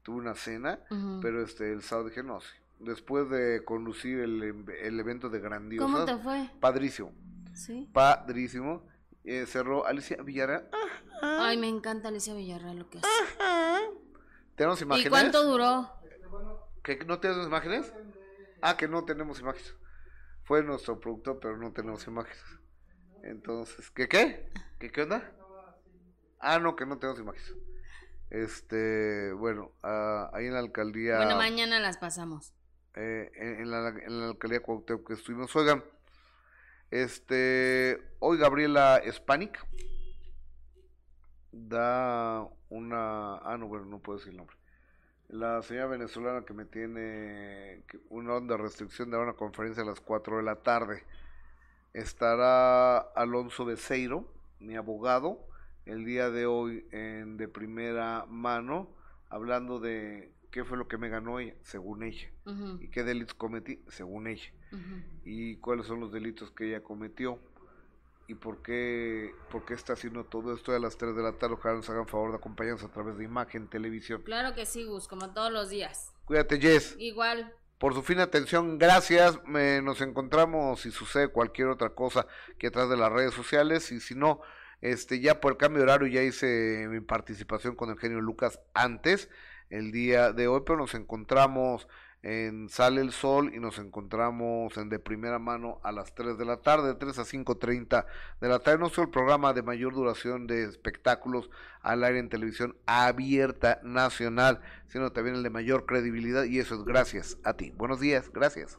Tuve una cena, pero este el sábado dije, no, sí. Después de conducir el, el evento de Grandiosa. ¿Cómo te fue? Padrísimo. Sí. Padrísimo. Eh, cerró Alicia Villarreal. Ay, me encanta Alicia Villarreal lo que hace. ¿Tenemos imágenes? ¿Y cuánto duró? ¿Que no tenemos imágenes? Ah, que no tenemos imágenes. Fue nuestro productor, pero no tenemos imágenes. Entonces, ¿qué qué? ¿Qué qué onda? Ah, no, que no tenemos imágenes. Este, bueno, ah, ahí en la alcaldía. Bueno, mañana las pasamos. Eh, en, la, en, la, alcaldía Cuauhtémoc que estuvimos. Oigan, este, hoy Gabriela Spanik da una... Ah, no, bueno, no puedo decir el nombre. La señora venezolana que me tiene una onda de restricción de una conferencia a las 4 de la tarde. Estará Alonso Beceiro, mi abogado, el día de hoy en de primera mano, hablando de qué fue lo que me ganó ella, según ella, y qué delitos cometí, según ella, y cuáles son los delitos que ella cometió y por qué, por qué está haciendo todo esto a las 3 de la tarde. Ojalá nos hagan favor de acompañarnos a través de imagen, televisión. Claro que sí, Gus, como todos los días. Cuídate, Jess. Igual. Por su fina atención, gracias. nos encontramos si sucede cualquier otra cosa que atrás de las redes sociales. Y si no, este ya por el cambio de horario ya hice mi participación con el genio Lucas antes, el día de hoy, pero nos encontramos en Sale el Sol y nos encontramos en de primera mano a las 3 de la tarde, de 3 a 5.30 de la tarde. No el programa de mayor duración de espectáculos al aire en televisión abierta nacional, sino también el de mayor credibilidad y eso es gracias a ti. Buenos días, gracias.